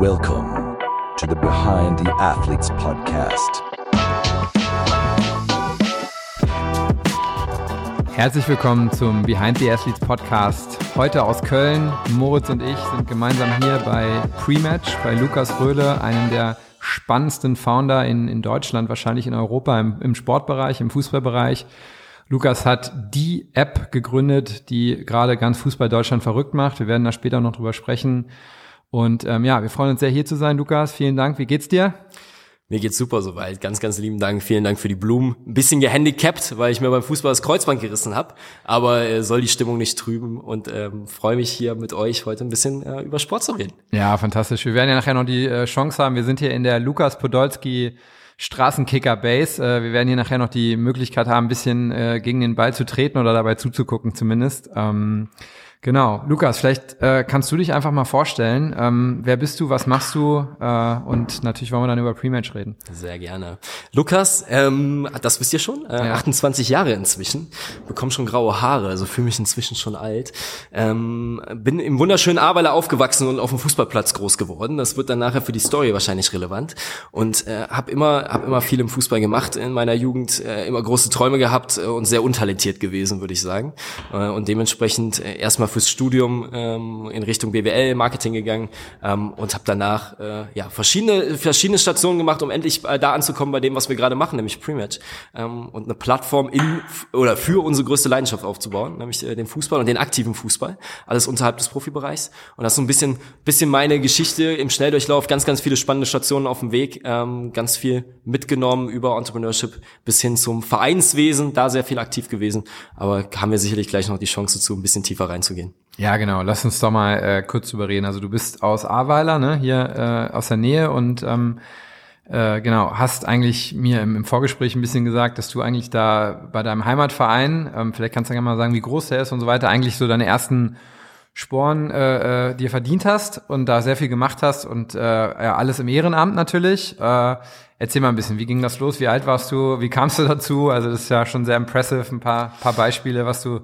Welcome to the Behind the Athletes podcast. Herzlich willkommen zum Behind the Athletes Podcast. Heute aus Köln. Moritz und ich sind gemeinsam hier bei Prematch bei Lukas Röhle, einem der spannendsten Founder in, in Deutschland, wahrscheinlich in Europa im, im Sportbereich, im Fußballbereich. Lukas hat die App gegründet, die gerade ganz Fußball Deutschland verrückt macht. Wir werden da später noch drüber sprechen. Und ähm, ja, wir freuen uns sehr hier zu sein, Lukas. Vielen Dank. Wie geht's dir? Mir geht's super soweit. Ganz, ganz lieben Dank. Vielen Dank für die Blumen. Ein bisschen gehandicapt, weil ich mir beim Fußball das Kreuzband gerissen habe. Aber äh, soll die Stimmung nicht trüben und ähm, freue mich hier mit euch heute ein bisschen äh, über Sport zu reden. Ja, fantastisch. Wir werden ja nachher noch die äh, Chance haben. Wir sind hier in der Lukas Podolski Straßenkicker Base. Äh, wir werden hier nachher noch die Möglichkeit haben, ein bisschen äh, gegen den Ball zu treten oder dabei zuzugucken zumindest. Ähm, Genau, Lukas, vielleicht äh, kannst du dich einfach mal vorstellen. Ähm, wer bist du, was machst du? Äh, und natürlich wollen wir dann über Pre-Match reden. Sehr gerne. Lukas, ähm, das wisst ihr schon, äh, ja. 28 Jahre inzwischen, bekomme schon graue Haare, also fühle mich inzwischen schon alt. Ähm, bin im wunderschönen Ahrweiler aufgewachsen und auf dem Fußballplatz groß geworden. Das wird dann nachher für die Story wahrscheinlich relevant. Und äh, habe immer, hab immer viel im Fußball gemacht in meiner Jugend, äh, immer große Träume gehabt äh, und sehr untalentiert gewesen, würde ich sagen. Äh, und dementsprechend äh, erstmal erstmal fürs Studium ähm, in Richtung BWL Marketing gegangen ähm, und habe danach äh, ja verschiedene verschiedene Stationen gemacht, um endlich äh, da anzukommen bei dem, was wir gerade machen, nämlich Prematch ähm, und eine Plattform in oder für unsere größte Leidenschaft aufzubauen, nämlich äh, den Fußball und den aktiven Fußball, alles unterhalb des Profibereichs. Und das ist so ein bisschen bisschen meine Geschichte im Schnelldurchlauf, ganz ganz viele spannende Stationen auf dem Weg, ähm, ganz viel mitgenommen über Entrepreneurship bis hin zum Vereinswesen, da sehr viel aktiv gewesen, aber haben wir sicherlich gleich noch die Chance dazu, ein bisschen tiefer reinzugehen gehen. Ja, genau. Lass uns doch mal äh, kurz überreden. Also du bist aus Ahrweiler, ne, hier äh, aus der Nähe und ähm, äh, genau, hast eigentlich mir im, im, Vorgespräch ein bisschen gesagt, dass du eigentlich da bei deinem Heimatverein, ähm, vielleicht kannst du ja mal sagen, wie groß der ist und so weiter, eigentlich so deine ersten Sporen äh, äh, dir verdient hast und da sehr viel gemacht hast und äh, ja, alles im Ehrenamt natürlich. Äh, erzähl mal ein bisschen, wie ging das los? Wie alt warst du? Wie kamst du dazu? Also das ist ja schon sehr impressive, ein paar, paar Beispiele, was du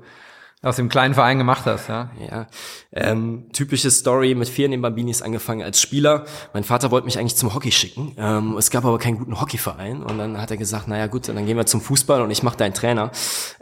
aus dem kleinen Verein gemacht hast, ja? Ja, ähm, typische Story mit vier Bambinis angefangen als Spieler. Mein Vater wollte mich eigentlich zum Hockey schicken. Ähm, es gab aber keinen guten Hockeyverein und dann hat er gesagt, naja gut, dann gehen wir zum Fußball und ich mache deinen Trainer.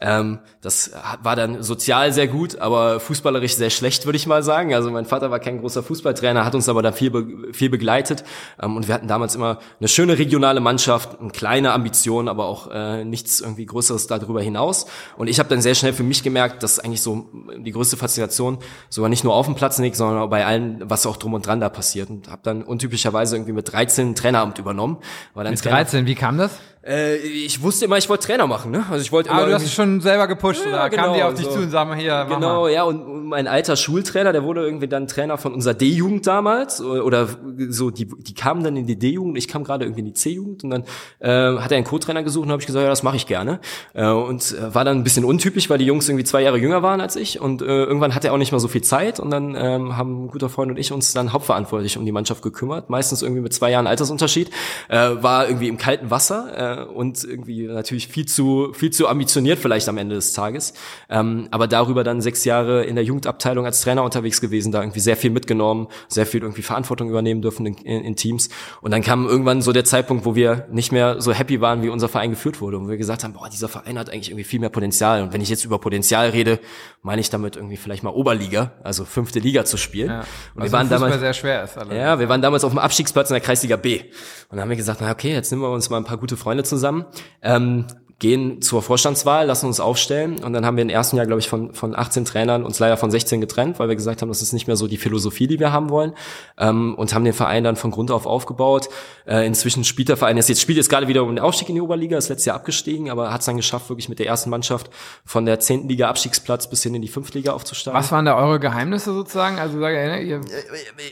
Ähm, das war dann sozial sehr gut, aber fußballerisch sehr schlecht, würde ich mal sagen. Also mein Vater war kein großer Fußballtrainer, hat uns aber da viel, be viel begleitet ähm, und wir hatten damals immer eine schöne regionale Mannschaft, eine kleine Ambition, aber auch äh, nichts irgendwie Größeres darüber hinaus. Und ich habe dann sehr schnell für mich gemerkt, dass eigentlich so die größte Faszination sogar nicht nur auf dem Platz liegt, sondern auch bei allem, was auch drum und dran da passiert. Und habe dann untypischerweise irgendwie mit 13 Traineramt übernommen. War dann mit 13, wie kam das? Äh, ich wusste immer, ich wollte Trainer machen, ne? Also ich wollte immer. Aber du hast es schon selber gepusht, ja, oder? Genau, Kamen die auf dich so. zu und sagen, hier, mach Genau, mal. ja, und mein alter Schultrainer, der wurde irgendwie dann Trainer von unserer D-Jugend damals, oder so, die, die kamen dann in die D-Jugend, ich kam gerade irgendwie in die C-Jugend und dann äh, hat er einen Co-Trainer gesucht und habe ich gesagt, ja, das mache ich gerne. Äh, und äh, war dann ein bisschen untypisch, weil die Jungs irgendwie zwei Jahre jünger waren als ich und äh, irgendwann hatte er auch nicht mehr so viel Zeit und dann ähm, haben ein guter Freund und ich uns dann hauptverantwortlich um die Mannschaft gekümmert, meistens irgendwie mit zwei Jahren Altersunterschied, äh, war irgendwie im kalten Wasser äh, und irgendwie natürlich viel zu, viel zu ambitioniert vielleicht am Ende des Tages. Ähm, aber darüber dann sechs Jahre in der Jugendabteilung als Trainer unterwegs gewesen, da irgendwie sehr viel mitgenommen, sehr viel irgendwie Verantwortung übernehmen dürfen in, in, in Teams. Und dann kam irgendwann so der Zeitpunkt, wo wir nicht mehr so happy waren, wie unser Verein geführt wurde. Und wir gesagt haben, boah, dieser Verein hat eigentlich irgendwie viel mehr Potenzial. Und wenn ich jetzt über Potenzial rede, meine ich damit irgendwie vielleicht mal Oberliga, also fünfte Liga zu spielen. Ja, und wir waren damals sehr schwer ist. Allerdings. Ja, wir waren damals auf dem Abstiegsplatz in der Kreisliga B. Und dann haben wir gesagt, na okay, jetzt nehmen wir uns mal ein paar gute Freunde zusammen. Ähm, gehen zur Vorstandswahl, lassen uns aufstellen und dann haben wir im ersten Jahr, glaube ich, von, von 18 Trainern uns leider von 16 getrennt, weil wir gesagt haben, das ist nicht mehr so die Philosophie, die wir haben wollen ähm, und haben den Verein dann von Grund auf aufgebaut. Äh, inzwischen spielt der Verein, jetzt spielt jetzt gerade wieder um den Aufstieg in die Oberliga, ist letztes Jahr abgestiegen, aber hat es dann geschafft, wirklich mit der ersten Mannschaft von der 10. Liga Abstiegsplatz bis hin in die 5. Liga aufzusteigen. Was waren da eure Geheimnisse sozusagen? Also sag, ihr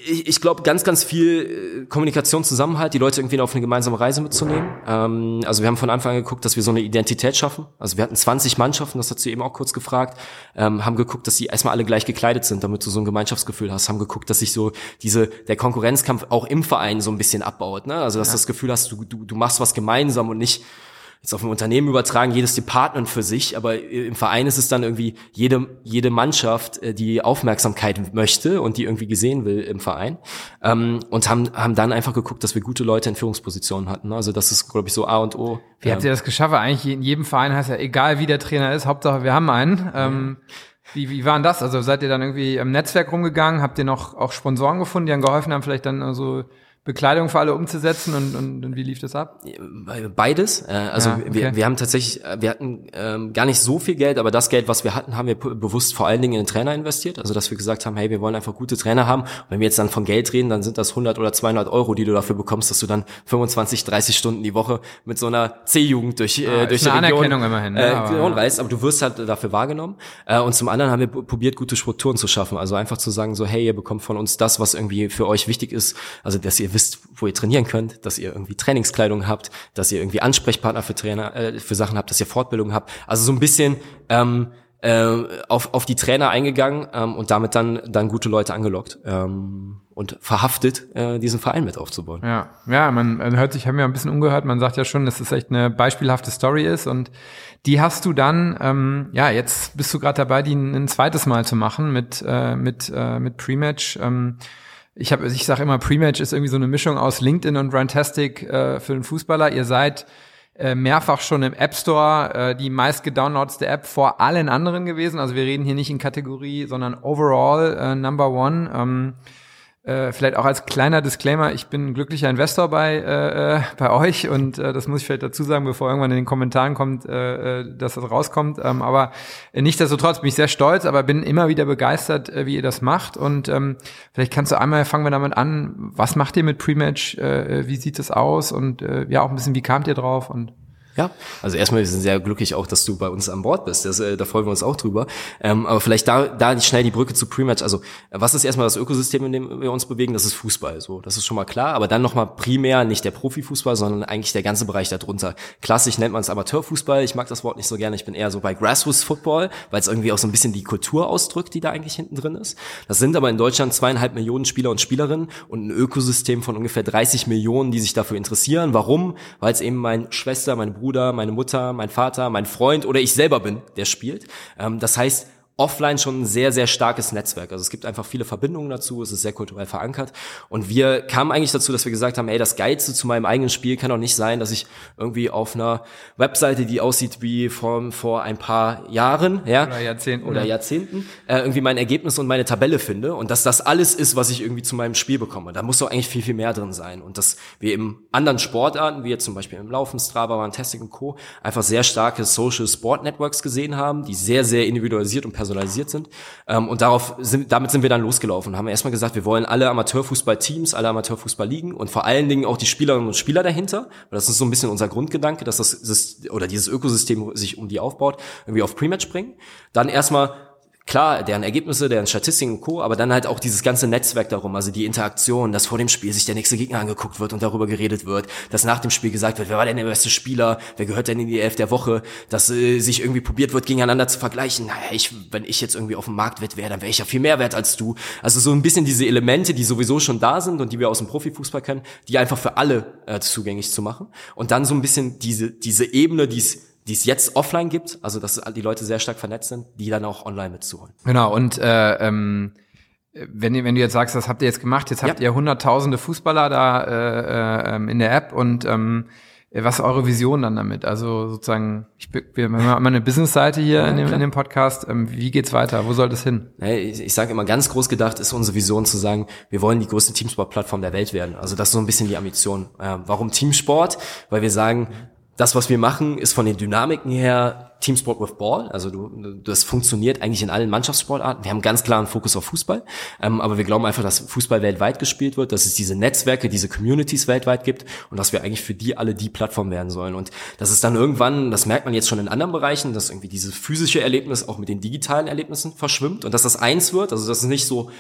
ich, ich glaube, ganz, ganz viel äh, Kommunikation, Zusammenhalt, die Leute irgendwie auf eine gemeinsame Reise mitzunehmen. Ähm, also wir haben von Anfang an geguckt, dass wir so eine Idee Identität schaffen. Also wir hatten 20 Mannschaften, das hat sie eben auch kurz gefragt, ähm, haben geguckt, dass sie erstmal alle gleich gekleidet sind, damit du so ein Gemeinschaftsgefühl hast, haben geguckt, dass sich so diese, der Konkurrenzkampf auch im Verein so ein bisschen abbaut, ne? Also dass ja. du das Gefühl hast, du, du, du machst was gemeinsam und nicht jetzt auf ein Unternehmen übertragen, jedes Department für sich, aber im Verein ist es dann irgendwie jede, jede Mannschaft, äh, die Aufmerksamkeit möchte und die irgendwie gesehen will im Verein. Ähm, und haben, haben dann einfach geguckt, dass wir gute Leute in Führungspositionen hatten. Also das ist, glaube ich, so A und O. Wie habt ihr das geschafft? Eigentlich in jedem Verein heißt ja, egal wie der Trainer ist, Hauptsache wir haben einen. Ähm, wie, wie war denn das? Also seid ihr dann irgendwie im Netzwerk rumgegangen? Habt ihr noch auch Sponsoren gefunden, die dann geholfen haben, vielleicht dann so Bekleidung für alle umzusetzen und, und, und wie lief das ab? Beides. Äh, also ja, okay. wir, wir haben tatsächlich, äh, wir hatten ähm, gar nicht so viel Geld, aber das Geld, was wir hatten, haben wir bewusst vor allen Dingen in den Trainer investiert. Also dass wir gesagt haben, hey, wir wollen einfach gute Trainer haben. Und wenn wir jetzt dann von Geld reden, dann sind das 100 oder 200 Euro, die du dafür bekommst, dass du dann 25, 30 Stunden die Woche mit so einer C-Jugend durch, äh, ah, durch die Region, Anerkennung immerhin, ne? äh, aber, reist. Aber du wirst halt dafür wahrgenommen. Äh, und zum anderen haben wir probiert, gute Strukturen zu schaffen. Also einfach zu sagen, so hey, ihr bekommt von uns das, was irgendwie für euch wichtig ist. Also dass ihr wisst, wo ihr trainieren könnt, dass ihr irgendwie Trainingskleidung habt, dass ihr irgendwie Ansprechpartner für Trainer, äh, für Sachen habt, dass ihr Fortbildung habt. Also so ein bisschen ähm, äh, auf, auf die Trainer eingegangen ähm, und damit dann, dann gute Leute angelockt ähm, und verhaftet, äh, diesen Verein mit aufzubauen. Ja, ja, man hört sich, haben wir ein bisschen umgehört, man sagt ja schon, dass es echt eine beispielhafte Story ist und die hast du dann, ähm, ja, jetzt bist du gerade dabei, die ein, ein, zweites Mal zu machen mit, äh, mit, äh, mit Prematch. Ähm, ich habe, ich sage immer, Prematch ist irgendwie so eine Mischung aus LinkedIn und Runtastic äh, für den Fußballer. Ihr seid äh, mehrfach schon im App Store äh, die meist gedownloadste App vor allen anderen gewesen. Also wir reden hier nicht in Kategorie, sondern overall äh, Number One. Ähm, äh, vielleicht auch als kleiner Disclaimer, ich bin ein glücklicher Investor bei, äh, äh, bei euch und äh, das muss ich vielleicht dazu sagen, bevor irgendwann in den Kommentaren kommt, äh, äh dass das rauskommt. Ähm, aber äh, nichtsdestotrotz bin ich sehr stolz, aber bin immer wieder begeistert, äh, wie ihr das macht. Und ähm, vielleicht kannst du einmal, fangen wir damit an, was macht ihr mit Prematch, äh, wie sieht es aus und äh, ja auch ein bisschen, wie kamt ihr drauf und ja, also erstmal, wir sind sehr glücklich auch, dass du bei uns an Bord bist. Das, äh, da freuen wir uns auch drüber. Ähm, aber vielleicht da, da schnell die Brücke zu Pre-Match. Also was ist erstmal das Ökosystem, in dem wir uns bewegen? Das ist Fußball. So, das ist schon mal klar. Aber dann nochmal primär nicht der Profifußball, sondern eigentlich der ganze Bereich darunter. Klassisch nennt man es Amateurfußball. Ich mag das Wort nicht so gerne. Ich bin eher so bei Grassroots Football, weil es irgendwie auch so ein bisschen die Kultur ausdrückt, die da eigentlich hinten drin ist. Das sind aber in Deutschland zweieinhalb Millionen Spieler und Spielerinnen und ein Ökosystem von ungefähr 30 Millionen, die sich dafür interessieren. Warum? Weil es eben meine Schwester, meine Bruder, meine Mutter, mein Vater, mein Freund oder ich selber bin, der spielt. Ähm, das heißt, offline schon ein sehr, sehr starkes Netzwerk. Also es gibt einfach viele Verbindungen dazu, es ist sehr kulturell verankert. Und wir kamen eigentlich dazu, dass wir gesagt haben, ey, das Geilste zu meinem eigenen Spiel kann doch nicht sein, dass ich irgendwie auf einer Webseite, die aussieht wie vor, vor ein paar Jahren, ja, oder Jahrzehnten, oder Jahrzehnten äh, irgendwie mein Ergebnis und meine Tabelle finde und dass das alles ist, was ich irgendwie zu meinem Spiel bekomme. Da muss doch eigentlich viel, viel mehr drin sein. Und dass wir im anderen Sportarten, wie jetzt zum Beispiel im Laufen, Strava, Fantastic und Co., einfach sehr starke Social Sport Networks gesehen haben, die sehr, sehr individualisiert und personalisiert personalisiert sind. Ähm, und darauf sind, damit sind wir dann losgelaufen. Haben erstmal gesagt, wir wollen alle Amateurfußballteams, alle Amateurfußballligen und vor allen Dingen auch die Spielerinnen und Spieler dahinter. Und das ist so ein bisschen unser Grundgedanke, dass das oder dieses Ökosystem sich um die aufbaut, irgendwie auf Prematch bringen. Dann erstmal klar, deren Ergebnisse, deren Statistiken und Co., aber dann halt auch dieses ganze Netzwerk darum, also die Interaktion, dass vor dem Spiel sich der nächste Gegner angeguckt wird und darüber geredet wird, dass nach dem Spiel gesagt wird, wer war denn der beste Spieler, wer gehört denn in die Elf der Woche, dass äh, sich irgendwie probiert wird, gegeneinander zu vergleichen. Naja, ich, wenn ich jetzt irgendwie auf dem Marktwert wäre, dann wäre ich ja viel mehr wert als du. Also so ein bisschen diese Elemente, die sowieso schon da sind und die wir aus dem Profifußball kennen, die einfach für alle äh, zugänglich zu machen. Und dann so ein bisschen diese, diese Ebene, die es die es jetzt offline gibt, also dass die Leute sehr stark vernetzt sind, die dann auch online mitzuholen. Genau, und äh, ähm, wenn, wenn du jetzt sagst, das habt ihr jetzt gemacht, jetzt habt ja. ihr hunderttausende Fußballer da äh, äh, in der App und ähm, was ist eure Vision dann damit? Also sozusagen, ich, wir haben immer eine Business-Seite hier ja, in, dem, in dem Podcast. Ähm, wie geht's weiter? Wo soll das hin? Ich, ich sage immer, ganz groß gedacht ist unsere Vision zu sagen, wir wollen die größte Teamsport-Plattform der Welt werden. Also das ist so ein bisschen die Ambition. Äh, warum Teamsport? Weil wir sagen, das, was wir machen, ist von den Dynamiken her Teamsport with Ball. Also du, das funktioniert eigentlich in allen Mannschaftssportarten. Wir haben ganz klaren Fokus auf Fußball, ähm, aber wir glauben einfach, dass Fußball weltweit gespielt wird, dass es diese Netzwerke, diese Communities weltweit gibt und dass wir eigentlich für die alle die Plattform werden sollen. Und das ist dann irgendwann, das merkt man jetzt schon in anderen Bereichen, dass irgendwie dieses physische Erlebnis auch mit den digitalen Erlebnissen verschwimmt und dass das eins wird. Also dass es nicht so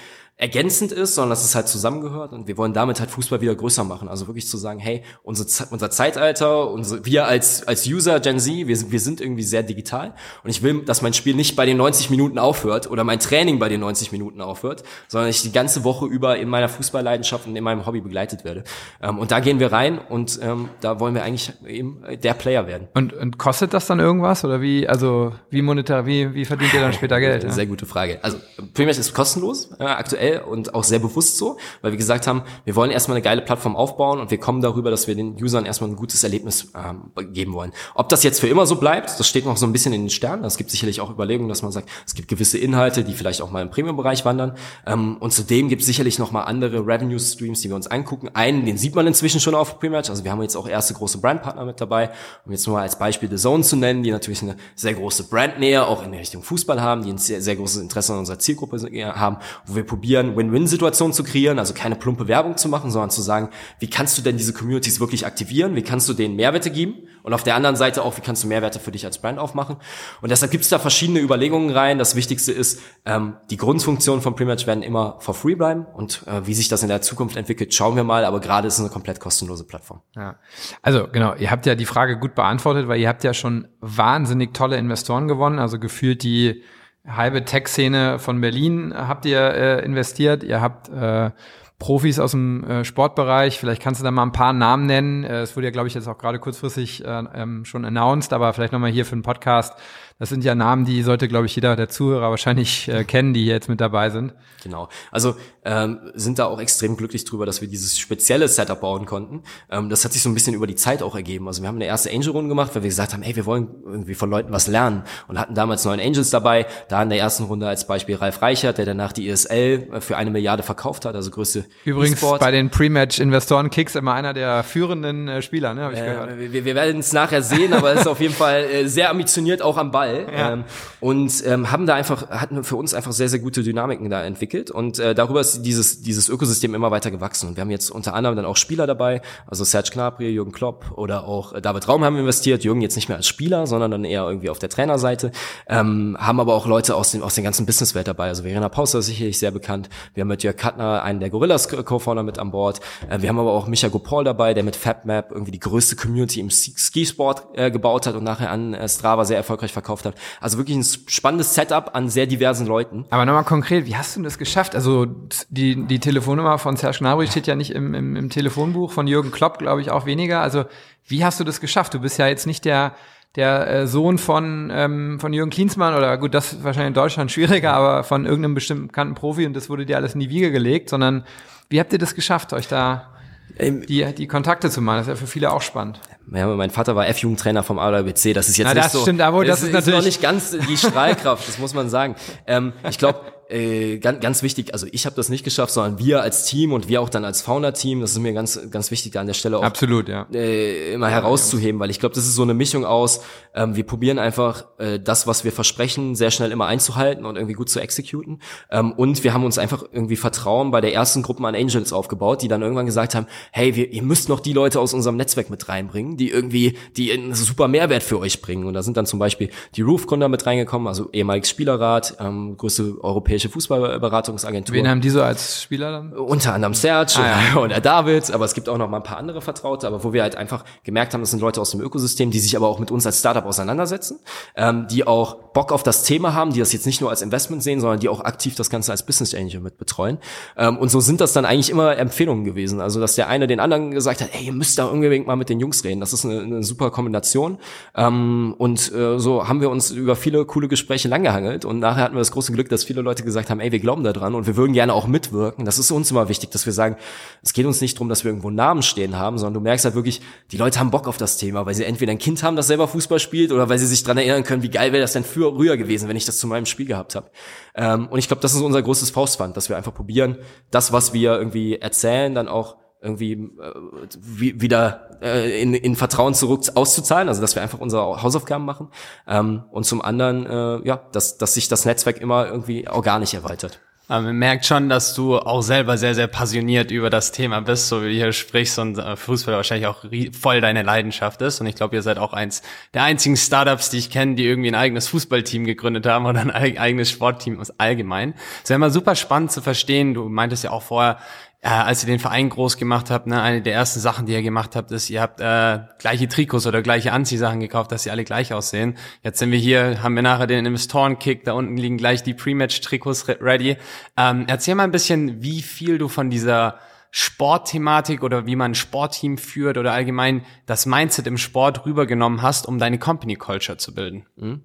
ergänzend ist, sondern dass es halt zusammengehört und wir wollen damit halt Fußball wieder größer machen. Also wirklich zu sagen, hey, unsere, unser Zeitalter, unsere, wir als, als User Gen Z, wir sind, wir sind irgendwie sehr digital und ich will, dass mein Spiel nicht bei den 90 Minuten aufhört oder mein Training bei den 90 Minuten aufhört, sondern ich die ganze Woche über in meiner Fußballleidenschaft und in meinem Hobby begleitet werde. Ähm, und da gehen wir rein und ähm, da wollen wir eigentlich eben der Player werden. Und, und kostet das dann irgendwas oder wie, also wie monetär, wie, wie verdient ihr dann später Geld? Sehr gute Frage. Also Premium ist kostenlos äh, aktuell aktuell und auch sehr bewusst so, weil wir gesagt haben, wir wollen erstmal eine geile Plattform aufbauen und wir kommen darüber, dass wir den Usern erstmal ein gutes Erlebnis ähm, geben wollen. Ob das jetzt für immer so bleibt, das steht noch so ein bisschen in den Sternen. Es gibt sicherlich auch Überlegungen, dass man sagt, es gibt gewisse Inhalte, die vielleicht auch mal im Premium-Bereich wandern. Ähm, und zudem gibt es sicherlich noch mal andere Revenue-Streams, die wir uns angucken. Einen, den sieht man inzwischen schon auf Premium. Also wir haben jetzt auch erste große Brandpartner mit dabei. Um jetzt nur mal als Beispiel The Zone zu nennen, die natürlich eine sehr große Brandnähe auch in Richtung Fußball haben, die ein sehr, sehr großes Interesse an unserer Zielgruppe haben, wo wir probieren, probieren, Win-Win-Situationen zu kreieren, also keine plumpe Werbung zu machen, sondern zu sagen, wie kannst du denn diese Communities wirklich aktivieren, wie kannst du denen Mehrwerte geben und auf der anderen Seite auch, wie kannst du Mehrwerte für dich als Brand aufmachen. Und deshalb gibt es da verschiedene Überlegungen rein. Das Wichtigste ist, ähm, die Grundfunktionen von Prematch werden immer for free bleiben und äh, wie sich das in der Zukunft entwickelt, schauen wir mal, aber gerade ist es eine komplett kostenlose Plattform. Ja. Also genau, ihr habt ja die Frage gut beantwortet, weil ihr habt ja schon wahnsinnig tolle Investoren gewonnen, also gefühlt die halbe Tech-Szene von Berlin habt ihr äh, investiert. Ihr habt äh, Profis aus dem äh, Sportbereich. Vielleicht kannst du da mal ein paar Namen nennen. Äh, es wurde ja, glaube ich, jetzt auch gerade kurzfristig äh, ähm, schon announced, aber vielleicht nochmal hier für den Podcast. Das sind ja Namen, die sollte, glaube ich, jeder der Zuhörer wahrscheinlich äh, kennen, die hier jetzt mit dabei sind. Genau. Also ähm, sind da auch extrem glücklich drüber, dass wir dieses spezielle Setup bauen konnten. Ähm, das hat sich so ein bisschen über die Zeit auch ergeben. Also wir haben eine erste Angel-Runde gemacht, weil wir gesagt haben, hey, wir wollen irgendwie von Leuten was lernen und hatten damals neun Angels dabei. Da in der ersten Runde als Beispiel Ralf Reichert, der danach die ESL äh, für eine Milliarde verkauft hat, also größte Übrigens e bei den Pre-Match-Investoren-Kicks immer einer der führenden äh, Spieler, ne, habe ich äh, gehört. Wir, wir werden es nachher sehen, aber er ist auf jeden Fall äh, sehr ambitioniert auch am Ball. Ball ja. ähm, und ähm, haben da einfach hatten für uns einfach sehr sehr gute Dynamiken da entwickelt und äh, darüber ist dieses dieses Ökosystem immer weiter gewachsen und wir haben jetzt unter anderem dann auch Spieler dabei, also Serge Gnabry, Jürgen Klopp oder auch äh, David Raum haben investiert, Jürgen jetzt nicht mehr als Spieler, sondern dann eher irgendwie auf der Trainerseite, ähm, haben aber auch Leute aus dem aus den ganzen Businesswelt dabei, also Verena Pauster ist sicherlich sehr bekannt, wir haben mit Jörg Kattner einen der Gorillas Co-Founder mit an Bord, äh, wir haben aber auch Micha Gopal dabei, der mit FabMap irgendwie die größte Community im Skisport äh, gebaut hat und nachher an äh, Strava sehr erfolgreich verkauft gekauft hat. Also wirklich ein spannendes Setup an sehr diversen Leuten. Aber nochmal konkret, wie hast du das geschafft? Also die, die Telefonnummer von Serge Gnabry steht ja nicht im, im, im Telefonbuch, von Jürgen Klopp glaube ich auch weniger. Also wie hast du das geschafft? Du bist ja jetzt nicht der der äh, Sohn von, ähm, von Jürgen Klinsmann oder gut, das ist wahrscheinlich in Deutschland schwieriger, aber von irgendeinem bestimmten bekannten Profi und das wurde dir alles in die Wiege gelegt, sondern wie habt ihr das geschafft, euch da ähm, die, die Kontakte zu machen. Das ist ja für viele auch spannend. Ja, mein Vater war F-Jugendtrainer vom ADBC. Das ist jetzt Na, nicht das so. Stimmt, aber das ist, ist natürlich noch nicht ganz die Strahlkraft. das muss man sagen. Ähm, ich glaube, äh, ganz, ganz wichtig, also ich habe das nicht geschafft, sondern wir als Team und wir auch dann als Founder-Team, das ist mir ganz, ganz wichtig, da an der Stelle auch Absolut, ja. äh, immer herauszuheben, weil ich glaube, das ist so eine Mischung aus, ähm, wir probieren einfach äh, das, was wir versprechen, sehr schnell immer einzuhalten und irgendwie gut zu exekuten. Ähm, und wir haben uns einfach irgendwie Vertrauen bei der ersten Gruppe an Angels aufgebaut, die dann irgendwann gesagt haben, hey, wir, ihr müsst noch die Leute aus unserem Netzwerk mit reinbringen, die irgendwie, die einen super Mehrwert für euch bringen. Und da sind dann zum Beispiel die Roof-Gründer mit reingekommen, also ehemaliges Spielerrat, ähm, größte europäische europäische Fußballberatungsagentur. Wen haben die so als Spieler dann? Unter anderem Serge ah, ja. und David, aber es gibt auch noch mal ein paar andere Vertraute, aber wo wir halt einfach gemerkt haben, das sind Leute aus dem Ökosystem, die sich aber auch mit uns als Startup auseinandersetzen, ähm, die auch Bock auf das Thema haben, die das jetzt nicht nur als Investment sehen, sondern die auch aktiv das Ganze als Business Angel mit betreuen. Ähm, und so sind das dann eigentlich immer Empfehlungen gewesen. Also, dass der eine den anderen gesagt hat, ey, ihr müsst da unbedingt mal mit den Jungs reden. Das ist eine, eine super Kombination. Ähm, und äh, so haben wir uns über viele coole Gespräche langgehangelt. Und nachher hatten wir das große Glück, dass viele Leute gesagt haben, ey, wir glauben da dran und wir würden gerne auch mitwirken. Das ist uns immer wichtig, dass wir sagen, es geht uns nicht darum, dass wir irgendwo Namen stehen haben, sondern du merkst halt wirklich, die Leute haben Bock auf das Thema, weil sie entweder ein Kind haben, das selber Fußball spielt, oder weil sie sich dran erinnern können, wie geil wäre das denn für früher gewesen, wenn ich das zu meinem Spiel gehabt habe. Ähm, und ich glaube, das ist unser großes Faustpfand, dass wir einfach probieren, das, was wir irgendwie erzählen, dann auch irgendwie äh, wieder äh, in, in Vertrauen zurück auszuzahlen, also dass wir einfach unsere Hausaufgaben machen ähm, und zum anderen äh, ja, dass, dass sich das Netzwerk immer irgendwie organisch erweitert. Aber man merkt schon, dass du auch selber sehr, sehr passioniert über das Thema bist, so wie du hier sprichst und äh, Fußball wahrscheinlich auch voll deine Leidenschaft ist. Und ich glaube, ihr seid auch eins der einzigen Startups, die ich kenne, die irgendwie ein eigenes Fußballteam gegründet haben oder ein eigenes Sportteam allgemein. Es wäre immer super spannend zu verstehen. Du meintest ja auch vorher, äh, als ihr den Verein groß gemacht habt, ne, eine der ersten Sachen, die ihr gemacht habt, ist, ihr habt äh, gleiche Trikots oder gleiche Anziehsachen gekauft, dass sie alle gleich aussehen. Jetzt sind wir hier, haben wir nachher den Investoren-Kick, da unten liegen gleich die Pre-Match-Trikots ready. Ähm, erzähl mal ein bisschen, wie viel du von dieser Sportthematik oder wie man ein Sportteam führt oder allgemein das Mindset im Sport rübergenommen hast, um deine Company Culture zu bilden. Mhm.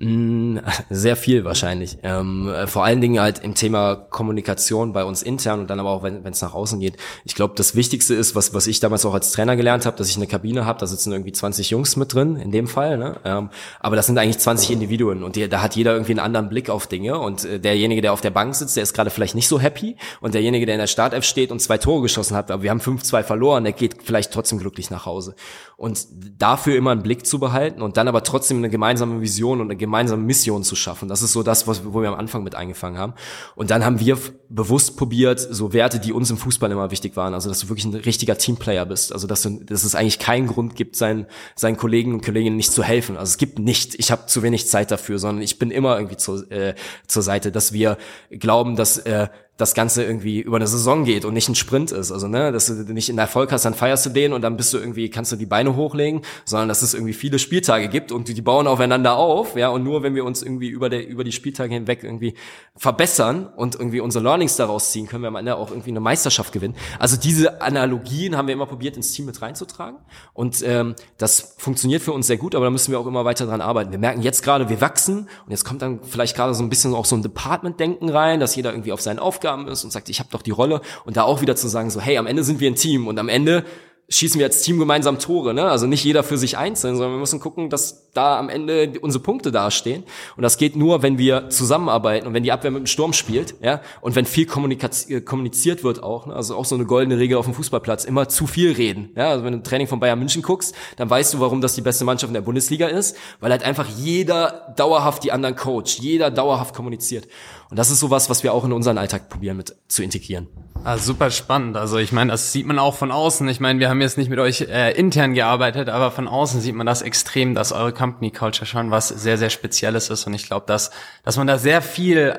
Mm, sehr viel wahrscheinlich. Ähm, äh, vor allen Dingen halt im Thema Kommunikation bei uns intern und dann aber auch, wenn es nach außen geht. Ich glaube, das Wichtigste ist, was, was ich damals auch als Trainer gelernt habe, dass ich eine Kabine habe, da sitzen irgendwie 20 Jungs mit drin, in dem Fall. Ne? Ähm, aber das sind eigentlich 20 Individuen und die, da hat jeder irgendwie einen anderen Blick auf Dinge und äh, derjenige, der auf der Bank sitzt, der ist gerade vielleicht nicht so happy und derjenige, der in der Startelf steht und zwei Tore geschossen hat, aber wir haben 5-2 verloren, der geht vielleicht trotzdem glücklich nach Hause. Und dafür immer einen Blick zu behalten und dann aber trotzdem eine gemeinsame Vision und eine gemeinsame Mission zu schaffen. Das ist so das, was, wo wir am Anfang mit eingefangen haben. Und dann haben wir bewusst probiert, so Werte, die uns im Fußball immer wichtig waren. Also, dass du wirklich ein richtiger Teamplayer bist. Also, dass, du, dass es eigentlich keinen Grund gibt, seinen, seinen Kollegen und Kolleginnen nicht zu helfen. Also, es gibt nicht, ich habe zu wenig Zeit dafür, sondern ich bin immer irgendwie zu, äh, zur Seite, dass wir glauben, dass äh, das Ganze irgendwie über eine Saison geht und nicht ein Sprint ist. Also, ne, dass du nicht in Erfolg hast, dann feierst du den und dann bist du irgendwie, kannst du die Beine hochlegen, sondern dass es irgendwie viele Spieltage gibt und die bauen aufeinander auf, ja, und nur wenn wir uns irgendwie über der, über die Spieltage hinweg irgendwie verbessern und irgendwie unsere Learnings daraus ziehen, können wir am Ende auch irgendwie eine Meisterschaft gewinnen. Also diese Analogien haben wir immer probiert, ins Team mit reinzutragen und ähm, das funktioniert für uns sehr gut, aber da müssen wir auch immer weiter dran arbeiten. Wir merken jetzt gerade, wir wachsen und jetzt kommt dann vielleicht gerade so ein bisschen auch so ein Department-Denken rein, dass jeder irgendwie auf seinen Aufgaben Aufgaben ist und sagt, ich habe doch die Rolle und da auch wieder zu sagen, so hey, am Ende sind wir ein Team und am Ende schießen wir als Team gemeinsam Tore, ne? Also nicht jeder für sich einzeln, sondern wir müssen gucken, dass da am Ende unsere Punkte dastehen. Und das geht nur, wenn wir zusammenarbeiten und wenn die Abwehr mit dem Sturm spielt, ja, und wenn viel äh, kommuniziert wird auch, ne? also auch so eine goldene Regel auf dem Fußballplatz, immer zu viel reden. Ja, also wenn du ein Training von Bayern München guckst, dann weißt du, warum das die beste Mannschaft in der Bundesliga ist, weil halt einfach jeder dauerhaft die anderen coacht, jeder dauerhaft kommuniziert. Und das ist sowas, was wir auch in unseren Alltag probieren mit zu integrieren. Ah, super spannend. Also ich meine, das sieht man auch von außen. Ich meine, wir haben jetzt nicht mit euch äh, intern gearbeitet, aber von außen sieht man das extrem, dass eure Company Culture schon was sehr, sehr Spezielles ist. Und ich glaube, dass, dass man da sehr viel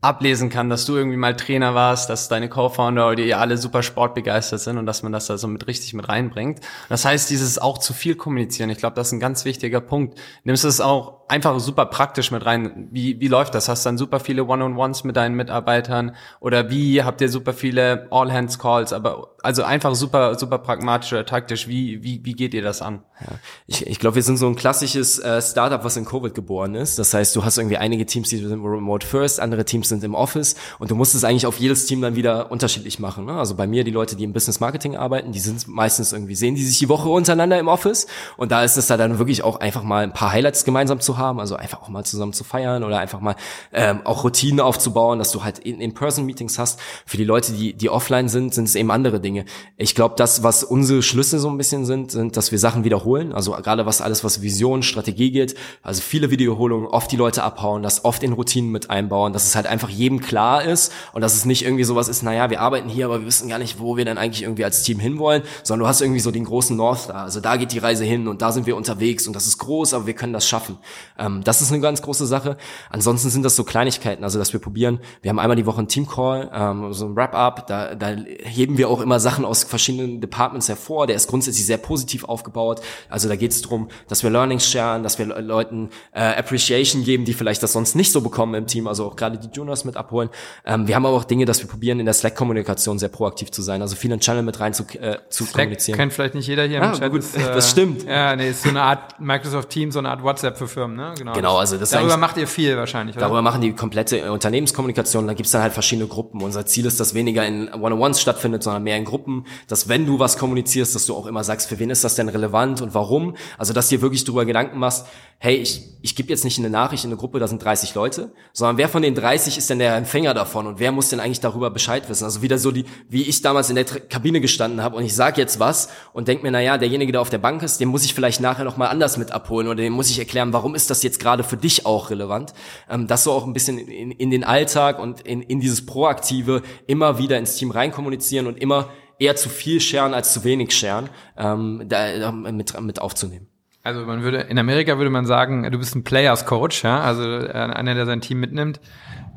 ablesen kann, dass du irgendwie mal Trainer warst, dass deine Co-Founder oder ihr alle super sportbegeistert sind und dass man das da so mit richtig mit reinbringt. Das heißt, dieses auch zu viel kommunizieren, ich glaube, das ist ein ganz wichtiger Punkt. Nimmst du es auch einfach super praktisch mit rein. Wie, wie läuft das? Hast du dann super viele One-on-Ones mit deinen Mitarbeitern oder wie habt ihr super viele All-Hands-Calls? Aber also einfach super, super pragmatisch oder taktisch. Wie, wie, wie geht ihr das an? Ja. Ich, ich glaube, wir sind so ein klassisches äh, Startup, was in Covid geboren ist. Das heißt, du hast irgendwie einige Teams, die sind remote first, andere Teams sind im Office und du musst es eigentlich auf jedes Team dann wieder unterschiedlich machen. Ne? Also bei mir, die Leute, die im Business Marketing arbeiten, die sind meistens irgendwie, sehen die sich die Woche untereinander im Office und da ist es da dann wirklich auch einfach mal ein paar Highlights gemeinsam zu haben, also einfach auch mal zusammen zu feiern oder einfach mal ähm, auch Routinen aufzubauen, dass du halt In-Person-Meetings hast. Für die Leute, die, die offline sind, sind es eben andere Dinge. Ich glaube, das, was unsere Schlüsse so ein bisschen sind, sind, dass wir Sachen wiederholen, also gerade was alles, was Vision, Strategie geht, also viele Wiederholungen, oft die Leute abhauen, das oft in Routinen mit einbauen, dass es halt einfach jedem klar ist und dass es nicht irgendwie sowas ist, naja, wir arbeiten hier, aber wir wissen gar nicht, wo wir denn eigentlich irgendwie als Team hinwollen, sondern du hast irgendwie so den großen North da, also da geht die Reise hin und da sind wir unterwegs und das ist groß, aber wir können das schaffen. Ähm, das ist eine ganz große Sache. Ansonsten sind das so Kleinigkeiten, also dass wir probieren, wir haben einmal die Woche einen Team-Call, ähm, so ein Wrap-up, da, da heben wir auch immer Sachen aus verschiedenen Departments hervor, der ist grundsätzlich sehr positiv aufgebaut, also da geht es darum, dass wir Learnings sharen, dass wir Leuten äh, Appreciation geben, die vielleicht das sonst nicht so bekommen im Team, also auch gerade die Juniors mit abholen. Ähm, wir haben aber auch Dinge, dass wir probieren, in der Slack-Kommunikation sehr proaktiv zu sein, also viel in Channel mit rein zu, äh, zu Slack kommunizieren. kennt vielleicht nicht jeder hier ah, im Chat. Gut, ist, äh, das stimmt. Ja, nee, ist so eine Art Microsoft Teams, so eine Art WhatsApp für Firmen, ne? Genau. Genau, also das Darüber macht ihr viel wahrscheinlich, oder? Darüber machen die komplette Unternehmenskommunikation, da gibt's dann halt verschiedene Gruppen. Unser Ziel ist, dass weniger in One-on-Ones stattfindet, sondern mehr in Gruppen, dass wenn du was kommunizierst, dass du auch immer sagst, für wen ist das denn relevant und warum? Also, dass dir wirklich darüber Gedanken machst, hey, ich, ich gebe jetzt nicht eine Nachricht in eine Gruppe, da sind 30 Leute, sondern wer von den 30 ist denn der Empfänger davon und wer muss denn eigentlich darüber Bescheid wissen? Also wieder so die, wie ich damals in der Kabine gestanden habe und ich sage jetzt was und denk mir, na ja, derjenige, der auf der Bank ist, den muss ich vielleicht nachher noch mal anders mit abholen oder dem muss ich erklären, warum ist ist das jetzt gerade für dich auch relevant? Ähm, das so auch ein bisschen in, in den Alltag und in, in dieses Proaktive immer wieder ins Team reinkommunizieren und immer eher zu viel scheren als zu wenig scheren, ähm, da, mit, mit aufzunehmen. Also man würde, in Amerika würde man sagen, du bist ein Players Coach, ja, also äh, einer, der sein Team mitnimmt.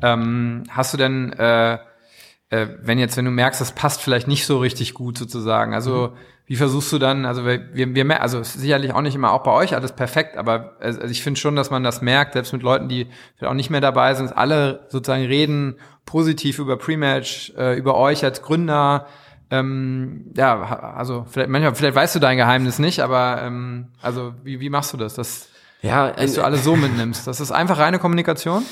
Ähm, hast du denn, äh, äh, wenn jetzt, wenn du merkst, das passt vielleicht nicht so richtig gut sozusagen, also mhm. Wie versuchst du dann, also wir, wir also sicherlich auch nicht immer auch bei euch alles perfekt, aber also ich finde schon, dass man das merkt, selbst mit Leuten, die vielleicht auch nicht mehr dabei sind, alle sozusagen reden positiv über Pre-Match, äh, über euch als Gründer, ähm, ja, also vielleicht, manchmal, vielleicht weißt du dein Geheimnis nicht, aber ähm, also wie, wie machst du das? Das ja, dass du alle so mitnimmst. Das ist einfach reine Kommunikation?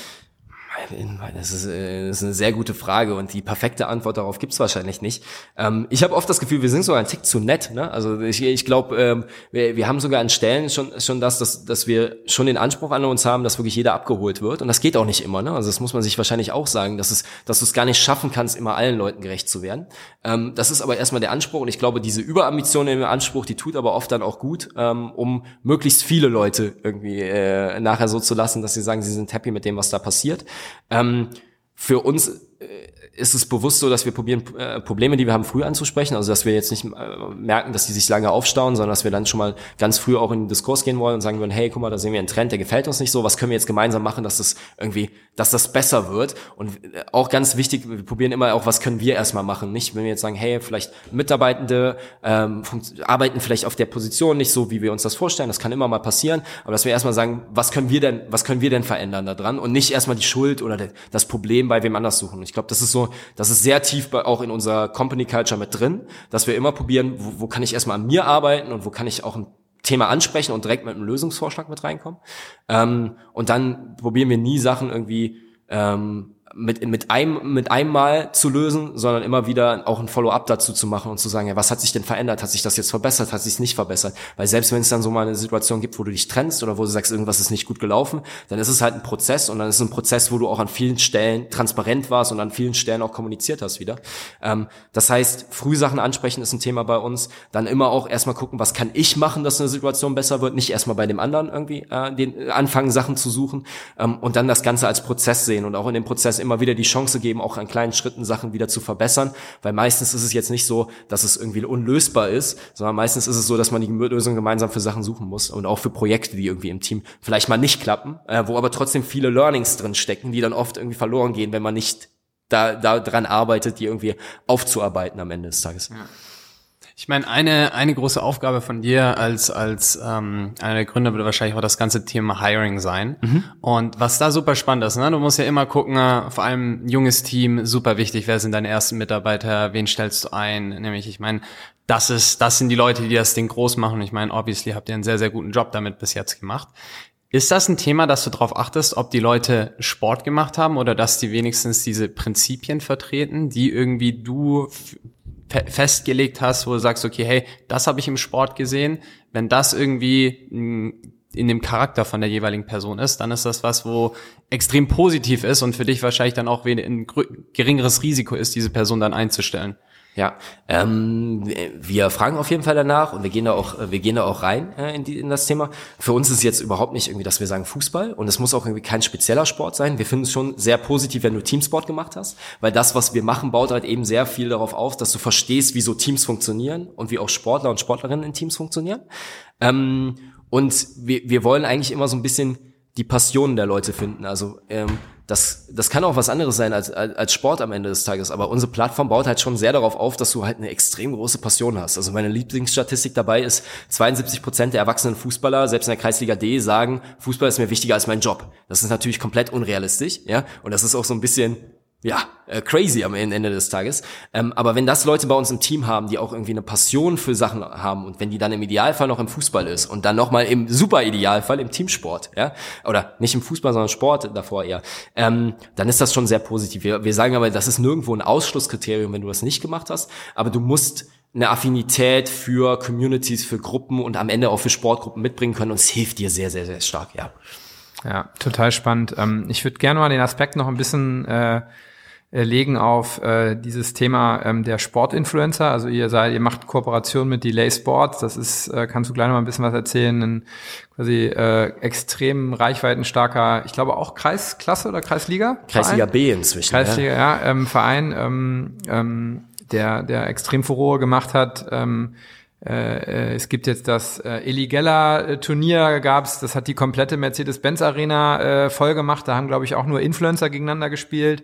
Das ist, äh, das ist eine sehr gute Frage und die perfekte Antwort darauf gibt's wahrscheinlich nicht. Ähm, ich habe oft das Gefühl, wir sind sogar ein Tick zu nett. Ne? Also ich, ich glaube, ähm, wir, wir haben sogar an Stellen schon, schon das, dass, dass wir schon den Anspruch an uns haben, dass wirklich jeder abgeholt wird. Und das geht auch nicht immer. Ne? Also das muss man sich wahrscheinlich auch sagen, dass, es, dass du es gar nicht schaffen kannst, immer allen Leuten gerecht zu werden. Ähm, das ist aber erstmal der Anspruch und ich glaube, diese Überambition im Anspruch, die tut aber oft dann auch gut, ähm, um möglichst viele Leute irgendwie äh, nachher so zu lassen, dass sie sagen, sie sind happy mit dem, was da passiert. Ähm, für uns äh, ist es bewusst so, dass wir probieren, äh, Probleme, die wir haben, früh anzusprechen. Also dass wir jetzt nicht äh, merken, dass die sich lange aufstauen, sondern dass wir dann schon mal ganz früh auch in den Diskurs gehen wollen und sagen würden, hey, guck mal, da sehen wir einen Trend, der gefällt uns nicht so. Was können wir jetzt gemeinsam machen, dass das irgendwie, dass das besser wird? Und äh, auch ganz wichtig, wir probieren immer auch, was können wir erstmal machen. Nicht, wenn wir jetzt sagen, hey, vielleicht Mitarbeitende ähm, arbeiten vielleicht auf der Position nicht so, wie wir uns das vorstellen. Das kann immer mal passieren. Aber dass wir erstmal sagen, was können wir denn, was können wir denn verändern da dran? Und nicht erstmal die Schuld oder das Problem bei wem anders suchen. Ich glaube, das ist so das ist sehr tief bei, auch in unserer Company Culture mit drin, dass wir immer probieren, wo, wo kann ich erstmal an mir arbeiten und wo kann ich auch ein Thema ansprechen und direkt mit einem Lösungsvorschlag mit reinkommen. Ähm, und dann probieren wir nie Sachen irgendwie ähm, mit, mit einem, mit einem Mal zu lösen, sondern immer wieder auch ein Follow-up dazu zu machen und zu sagen, ja, was hat sich denn verändert? Hat sich das jetzt verbessert? Hat sich es nicht verbessert? Weil selbst wenn es dann so mal eine Situation gibt, wo du dich trennst oder wo du sagst, irgendwas ist nicht gut gelaufen, dann ist es halt ein Prozess und dann ist es ein Prozess, wo du auch an vielen Stellen transparent warst und an vielen Stellen auch kommuniziert hast wieder. Ähm, das heißt, Frühsachen ansprechen ist ein Thema bei uns. Dann immer auch erstmal gucken, was kann ich machen, dass eine Situation besser wird? Nicht erstmal bei dem anderen irgendwie äh, den, anfangen, Sachen zu suchen ähm, und dann das Ganze als Prozess sehen und auch in dem Prozess immer wieder die Chance geben, auch an kleinen Schritten Sachen wieder zu verbessern, weil meistens ist es jetzt nicht so, dass es irgendwie unlösbar ist, sondern meistens ist es so, dass man die Lösung gemeinsam für Sachen suchen muss und auch für Projekte, die irgendwie im Team vielleicht mal nicht klappen, äh, wo aber trotzdem viele Learnings drin stecken, die dann oft irgendwie verloren gehen, wenn man nicht da, da dran arbeitet, die irgendwie aufzuarbeiten am Ende des Tages. Ja. Ich meine, eine, eine große Aufgabe von dir als, als ähm, einer der Gründer wird wahrscheinlich auch das ganze Thema Hiring sein. Mhm. Und was da super spannend ist, ne? du musst ja immer gucken, äh, vor allem junges Team, super wichtig, wer sind deine ersten Mitarbeiter, wen stellst du ein? Nämlich, ich meine, das ist, das sind die Leute, die das Ding groß machen. Ich meine, obviously habt ihr einen sehr, sehr guten Job damit bis jetzt gemacht. Ist das ein Thema, dass du darauf achtest, ob die Leute Sport gemacht haben oder dass die wenigstens diese Prinzipien vertreten, die irgendwie du festgelegt hast, wo du sagst, okay, hey, das habe ich im Sport gesehen. Wenn das irgendwie in dem Charakter von der jeweiligen Person ist, dann ist das was, wo extrem positiv ist und für dich wahrscheinlich dann auch ein geringeres Risiko ist, diese Person dann einzustellen. Ja, ähm, wir fragen auf jeden Fall danach und wir gehen da auch, wir gehen da auch rein äh, in, die, in das Thema. Für uns ist jetzt überhaupt nicht irgendwie, dass wir sagen Fußball und es muss auch irgendwie kein spezieller Sport sein. Wir finden es schon sehr positiv, wenn du Teamsport gemacht hast, weil das, was wir machen, baut halt eben sehr viel darauf auf, dass du verstehst, wie so Teams funktionieren und wie auch Sportler und Sportlerinnen in Teams funktionieren. Ähm, und wir, wir wollen eigentlich immer so ein bisschen die Passionen der Leute finden. Also ähm, das, das kann auch was anderes sein als, als Sport am Ende des Tages. Aber unsere Plattform baut halt schon sehr darauf auf, dass du halt eine extrem große Passion hast. Also meine Lieblingsstatistik dabei ist, 72 Prozent der erwachsenen Fußballer, selbst in der Kreisliga D, sagen, Fußball ist mir wichtiger als mein Job. Das ist natürlich komplett unrealistisch, ja. Und das ist auch so ein bisschen ja, äh, crazy am Ende des Tages. Ähm, aber wenn das Leute bei uns im Team haben, die auch irgendwie eine Passion für Sachen haben und wenn die dann im Idealfall noch im Fußball ist und dann nochmal im super Idealfall im Teamsport, ja, oder nicht im Fußball, sondern Sport davor eher, ähm, dann ist das schon sehr positiv. Wir, sagen aber, das ist nirgendwo ein Ausschlusskriterium, wenn du das nicht gemacht hast, aber du musst eine Affinität für Communities, für Gruppen und am Ende auch für Sportgruppen mitbringen können und es hilft dir sehr, sehr, sehr stark, ja. Ja, total spannend. Ähm, ich würde gerne mal den Aspekt noch ein bisschen äh, legen auf äh, dieses Thema ähm, der Sportinfluencer. Also ihr seid, ihr macht Kooperation mit Delay Sports. Das ist, äh, kannst du gleich noch mal ein bisschen was erzählen, ein quasi äh, extrem reichweitenstarker, ich glaube auch Kreisklasse oder Kreisliga? Kreisliga B inzwischen. Kreisliga, ja, ja ähm, Verein, ähm, ähm, der, der extrem Furore gemacht hat. Ähm, äh, es gibt jetzt das äh, Eligella-Turnier gab's, das hat die komplette Mercedes-Benz-Arena äh, voll gemacht. Da haben, glaube ich, auch nur Influencer gegeneinander gespielt.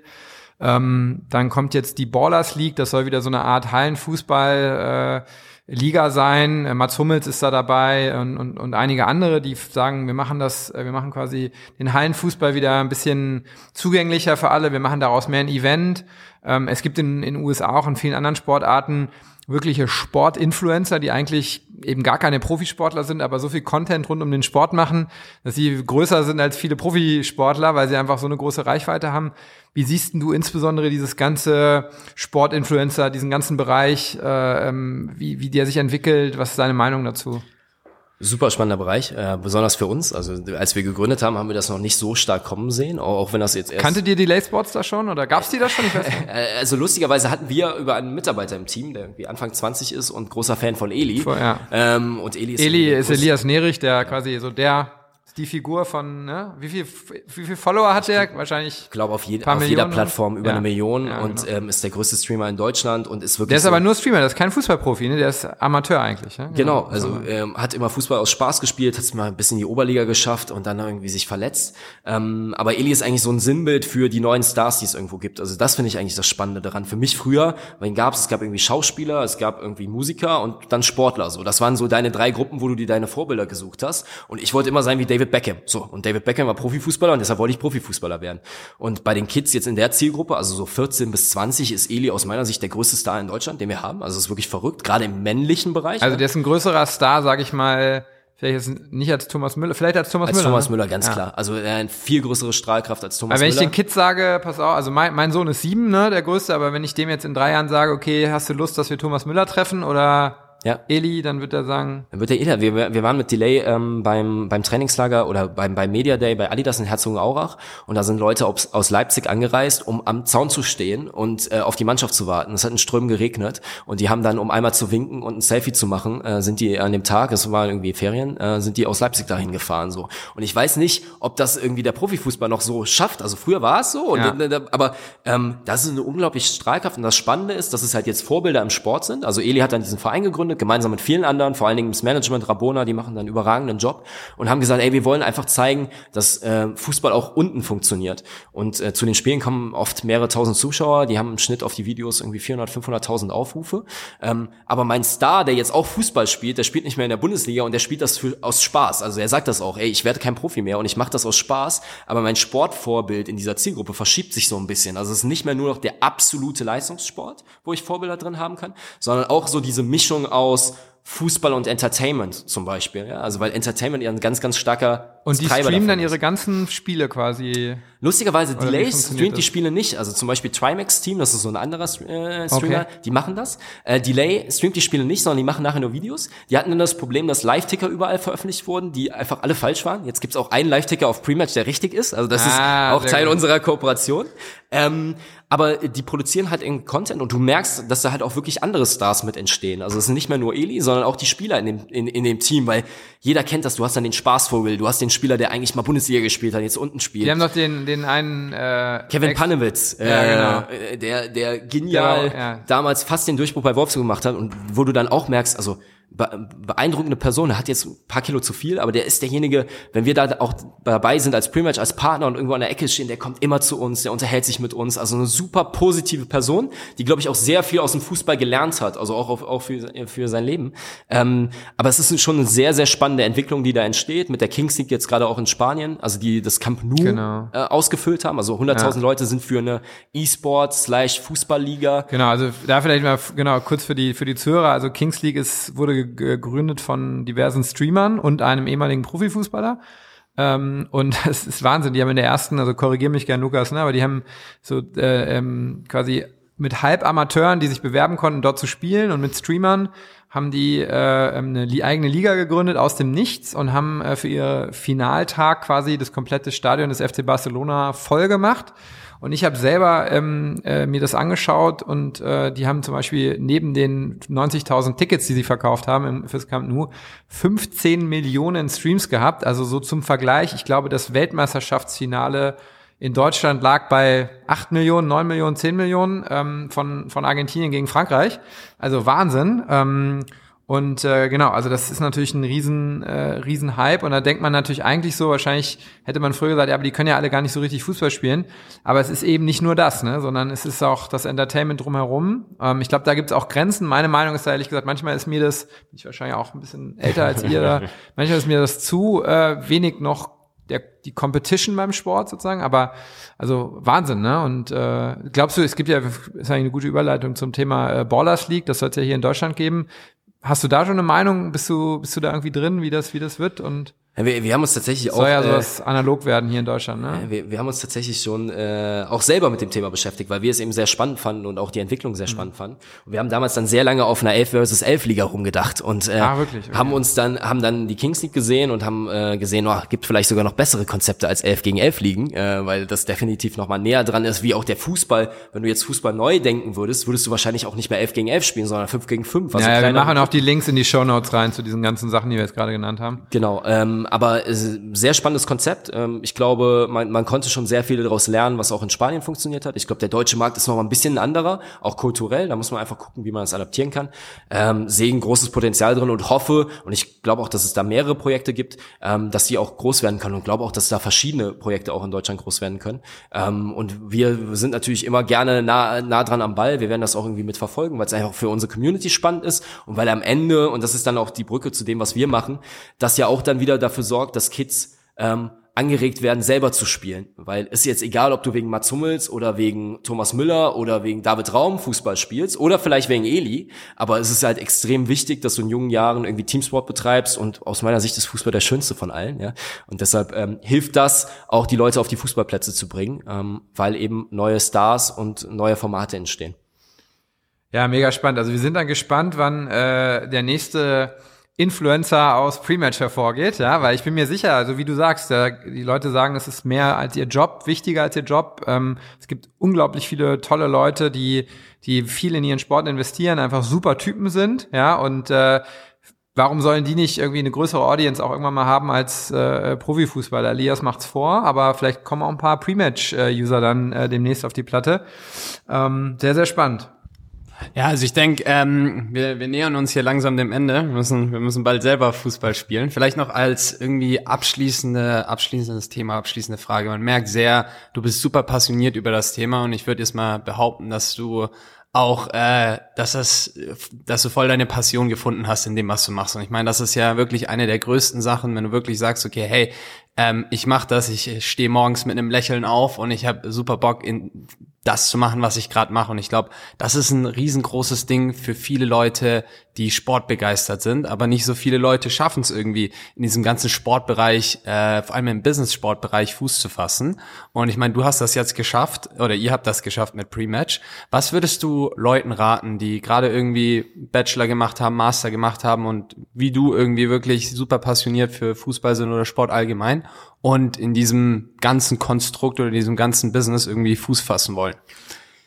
Ähm, dann kommt jetzt die Ballers League, das soll wieder so eine Art Hallenfußball äh, Liga sein. Äh, Mats Hummels ist da dabei und, und, und einige andere, die sagen, wir machen das, äh, wir machen quasi den Hallenfußball wieder ein bisschen zugänglicher für alle. Wir machen daraus mehr ein Event. Ähm, es gibt in den USA auch in vielen anderen Sportarten wirkliche Sportinfluencer, die eigentlich eben gar keine Profisportler sind, aber so viel Content rund um den Sport machen, dass sie größer sind als viele Profisportler, weil sie einfach so eine große Reichweite haben. Wie siehst du insbesondere dieses ganze Sportinfluencer, diesen ganzen Bereich, äh, ähm, wie, wie der sich entwickelt? Was ist deine Meinung dazu? Super spannender Bereich, äh, besonders für uns. Also als wir gegründet haben, haben wir das noch nicht so stark kommen sehen, auch wenn das jetzt erst... Kanntet ihr die Sports da schon oder gab's die da schon? Äh, also lustigerweise hatten wir über einen Mitarbeiter im Team, der irgendwie Anfang 20 ist und großer Fan von Eli. Vor, ja. ähm, und Eli ist, Eli ist Elias Nerich, der quasi so der die Figur von, ne? Wie viel, wie viel Follower hat der? Wahrscheinlich. Ich glaube auf, je, auf jeder Plattform über ja. eine Million ja, und genau. ähm, ist der größte Streamer in Deutschland und ist wirklich. Der ist so aber nur Streamer, der ist kein Fußballprofi, ne? Der ist Amateur eigentlich. Ne? Genau, genau also ähm, hat immer Fußball aus Spaß gespielt, hat es mal ein bisschen in die Oberliga geschafft und dann irgendwie sich verletzt. Ähm, aber Eli ist eigentlich so ein Sinnbild für die neuen Stars, die es irgendwo gibt. Also das finde ich eigentlich das Spannende daran. Für mich früher, weil ihn gab es, es gab irgendwie Schauspieler, es gab irgendwie Musiker und dann Sportler. So, das waren so deine drei Gruppen, wo du dir deine Vorbilder gesucht hast. Und ich wollte immer sein wie David Beckham. So und David Beckham war Profifußballer und deshalb wollte ich Profifußballer werden. Und bei den Kids jetzt in der Zielgruppe, also so 14 bis 20, ist Eli aus meiner Sicht der größte Star in Deutschland, den wir haben. Also es ist wirklich verrückt, gerade im männlichen Bereich. Also der ist ein größerer Star, sage ich mal, Vielleicht ist nicht als Thomas Müller, vielleicht als Thomas als Müller. Als Thomas ne? Müller, ganz ja. klar. Also er hat eine viel größere Strahlkraft als Thomas Müller. Aber wenn Müller. ich den Kids sage, pass auf, also mein, mein Sohn ist sieben, ne, der größte, aber wenn ich dem jetzt in drei Jahren sage, okay, hast du Lust, dass wir Thomas Müller treffen oder ja. Eli, dann wird er sagen. Dann wird er Eli. Wir, wir waren mit Delay ähm, beim, beim Trainingslager oder beim, beim Media Day bei Adidas in Herzogenaurach und da sind Leute aus, aus Leipzig angereist, um am Zaun zu stehen und äh, auf die Mannschaft zu warten. Es hat in Strömen geregnet und die haben dann, um einmal zu winken und ein Selfie zu machen, äh, sind die an dem Tag, es war irgendwie Ferien, äh, sind die aus Leipzig dahin gefahren so. Und ich weiß nicht, ob das irgendwie der Profifußball noch so schafft. Also früher war es so, und, ja. äh, aber ähm, das ist eine unglaubliche Strahlkraft und das Spannende ist, dass es halt jetzt Vorbilder im Sport sind. Also Eli hat dann diesen Verein gegründet gegründet, gemeinsam mit vielen anderen, vor allen Dingen das Management, Rabona, die machen dann überragenden Job und haben gesagt, ey, wir wollen einfach zeigen, dass äh, Fußball auch unten funktioniert. Und äh, zu den Spielen kommen oft mehrere tausend Zuschauer, die haben im Schnitt auf die Videos irgendwie 400, 500.000 Aufrufe. Ähm, aber mein Star, der jetzt auch Fußball spielt, der spielt nicht mehr in der Bundesliga und der spielt das für, aus Spaß. Also er sagt das auch, ey, ich werde kein Profi mehr und ich mache das aus Spaß, aber mein Sportvorbild in dieser Zielgruppe verschiebt sich so ein bisschen. Also es ist nicht mehr nur noch der absolute Leistungssport, wo ich Vorbilder drin haben kann, sondern auch so diese Mischung aus Fußball und Entertainment zum Beispiel. Ja? Also weil Entertainment ja ein ganz, ganz starker Und die Treiber streamen dann ihre ganzen Spiele quasi. Lustigerweise, Delay streamt die Spiele nicht. Also zum Beispiel Trimax Team, das ist so ein anderer äh, Streamer, okay. die machen das. Äh, Delay streamt die Spiele nicht, sondern die machen nachher nur Videos. Die hatten dann das Problem, dass Live-Ticker überall veröffentlicht wurden, die einfach alle falsch waren. Jetzt gibt's auch einen Live-Ticker auf Prematch, der richtig ist. Also das ah, ist auch Teil gut. unserer Kooperation. Ähm, aber die produzieren halt in Content und du merkst, dass da halt auch wirklich andere Stars mit entstehen. Also es sind nicht mehr nur Eli, sondern auch die Spieler in dem, in, in dem Team, weil jeder kennt das. Du hast dann den Spaßvogel, du hast den Spieler, der eigentlich mal Bundesliga gespielt hat, jetzt unten spielt. Die haben doch den, den einen äh, Kevin Panewitz, äh, ja, genau. äh, der, der genial genau, ja. damals fast den Durchbruch bei Wolfsburg gemacht hat und wo du dann auch merkst, also beeindruckende Person. Er hat jetzt ein paar Kilo zu viel, aber der ist derjenige, wenn wir da auch dabei sind als Pre-Match, als Partner und irgendwo an der Ecke stehen, der kommt immer zu uns, der unterhält sich mit uns. Also eine super positive Person, die, glaube ich, auch sehr viel aus dem Fußball gelernt hat, also auch, auf, auch für, für sein Leben. Ähm, aber es ist schon eine sehr, sehr spannende Entwicklung, die da entsteht, mit der Kings League jetzt gerade auch in Spanien, also die das Camp Nou genau. äh, ausgefüllt haben. Also 100.000 ja. Leute sind für eine E-Sport slash Fußballliga. Genau, also da vielleicht mal genau kurz für die, für die Zuhörer. Also Kings League ist, wurde gegründet von diversen Streamern und einem ehemaligen Profifußballer. Ähm, und es ist Wahnsinn. Die haben in der ersten, also korrigier mich gern, Lukas, ne, aber die haben so äh, ähm, quasi mit Halbamateuren, die sich bewerben konnten, dort zu spielen und mit Streamern haben die äh, eine eigene Liga gegründet aus dem Nichts und haben äh, für ihr Finaltag quasi das komplette Stadion des FC Barcelona voll gemacht Und ich habe selber ähm, äh, mir das angeschaut und äh, die haben zum Beispiel neben den 90.000 Tickets, die sie verkauft haben im, fürs Camp Nou, 15 Millionen Streams gehabt. Also so zum Vergleich, ich glaube, das Weltmeisterschaftsfinale in Deutschland lag bei 8 Millionen, 9 Millionen, 10 Millionen ähm, von, von Argentinien gegen Frankreich. Also Wahnsinn. Ähm, und äh, genau, also das ist natürlich ein riesen, äh, riesen Hype. Und da denkt man natürlich eigentlich so, wahrscheinlich hätte man früher gesagt, ja, aber die können ja alle gar nicht so richtig Fußball spielen. Aber es ist eben nicht nur das, ne, sondern es ist auch das Entertainment drumherum. Ähm, ich glaube, da gibt es auch Grenzen. Meine Meinung ist da ehrlich gesagt, manchmal ist mir das, bin ich wahrscheinlich auch ein bisschen älter als ihr, manchmal ist mir das zu äh, wenig noch der, die Competition beim Sport sozusagen, aber also Wahnsinn, ne? Und äh, glaubst du, es gibt ja, ist eigentlich eine gute Überleitung zum Thema äh, Ballers League, das soll es ja hier in Deutschland geben. Hast du da schon eine Meinung? Bist du, bist du da irgendwie drin, wie das, wie das wird? Und ja, wir, wir haben uns tatsächlich auch. Soll ja sowas äh, analog werden hier in Deutschland, ne? Wir, wir haben uns tatsächlich schon äh, auch selber mit dem Thema beschäftigt, weil wir es eben sehr spannend fanden und auch die Entwicklung sehr mhm. spannend fanden. Und wir haben damals dann sehr lange auf einer 11 versus 11 Liga rumgedacht und äh, ah, wirklich? Okay. haben uns dann haben dann die Kings League gesehen und haben äh, gesehen, oh, gibt vielleicht sogar noch bessere Konzepte als 11 gegen 11 Ligen, äh, weil das definitiv noch mal näher dran ist, wie auch der Fußball. Wenn du jetzt Fußball neu denken würdest, würdest du wahrscheinlich auch nicht mehr 11 gegen 11 spielen, sondern 5 gegen 5. Also ja, ja wir machen auch die Links in die Show Notes rein zu diesen ganzen Sachen, die wir jetzt gerade genannt haben. Genau, ähm, aber äh, sehr spannendes Konzept. Ähm, ich glaube, man, man konnte schon sehr viel daraus lernen, was auch in Spanien funktioniert hat. Ich glaube, der deutsche Markt ist noch mal ein bisschen anderer, auch kulturell. Da muss man einfach gucken, wie man das adaptieren kann. Ähm, sehe ein großes Potenzial drin und hoffe, und ich glaube auch, dass es da mehrere Projekte gibt, ähm, dass die auch groß werden können und glaube auch, dass da verschiedene Projekte auch in Deutschland groß werden können. Ähm, und wir sind natürlich immer gerne nah, nah dran am Ball. Wir werden das auch irgendwie mitverfolgen, weil es einfach für unsere Community spannend ist und weil am Ende, und das ist dann auch die Brücke zu dem, was wir machen, das ja auch dann wieder dafür sorgt, dass Kids ähm, angeregt werden, selber zu spielen. Weil ist jetzt egal, ob du wegen Mats Hummels oder wegen Thomas Müller oder wegen David Raum Fußball spielst oder vielleicht wegen Eli, aber es ist halt extrem wichtig, dass du in jungen Jahren irgendwie Teamsport betreibst und aus meiner Sicht ist Fußball der schönste von allen. Ja? Und deshalb ähm, hilft das, auch die Leute auf die Fußballplätze zu bringen, ähm, weil eben neue Stars und neue Formate entstehen. Ja, mega spannend. Also wir sind dann gespannt, wann äh, der nächste Influencer aus Pre-Match hervorgeht, ja, weil ich bin mir sicher, also wie du sagst, ja, die Leute sagen, es ist mehr als ihr Job, wichtiger als ihr Job. Ähm, es gibt unglaublich viele tolle Leute, die, die viel in ihren Sport investieren, einfach super Typen sind, ja, und äh, warum sollen die nicht irgendwie eine größere Audience auch irgendwann mal haben als äh, Profifußballer? Elias macht's vor, aber vielleicht kommen auch ein paar Pre-Match-User dann äh, demnächst auf die Platte. Ähm, sehr, sehr spannend. Ja, also ich denke, ähm, wir, wir nähern uns hier langsam dem Ende. Wir müssen, wir müssen bald selber Fußball spielen. Vielleicht noch als irgendwie abschließende, abschließendes Thema, abschließende Frage. Man merkt sehr, du bist super passioniert über das Thema und ich würde jetzt mal behaupten, dass du auch, äh, dass das, dass du voll deine Passion gefunden hast in dem, was du machst. Und ich meine, das ist ja wirklich eine der größten Sachen, wenn du wirklich sagst, okay, hey, ähm, ich mache das, ich stehe morgens mit einem Lächeln auf und ich habe super Bock, in das zu machen, was ich gerade mache. Und ich glaube, das ist ein riesengroßes Ding für viele Leute, die sportbegeistert sind, aber nicht so viele Leute schaffen es irgendwie in diesem ganzen Sportbereich, äh, vor allem im Business-Sportbereich Fuß zu fassen. Und ich meine, du hast das jetzt geschafft oder ihr habt das geschafft mit Pre-Match. Was würdest du Leuten raten, die gerade irgendwie Bachelor gemacht haben, Master gemacht haben und wie du irgendwie wirklich super passioniert für Fußball sind oder Sport allgemein und in diesem ganzen Konstrukt oder in diesem ganzen Business irgendwie Fuß fassen wollen?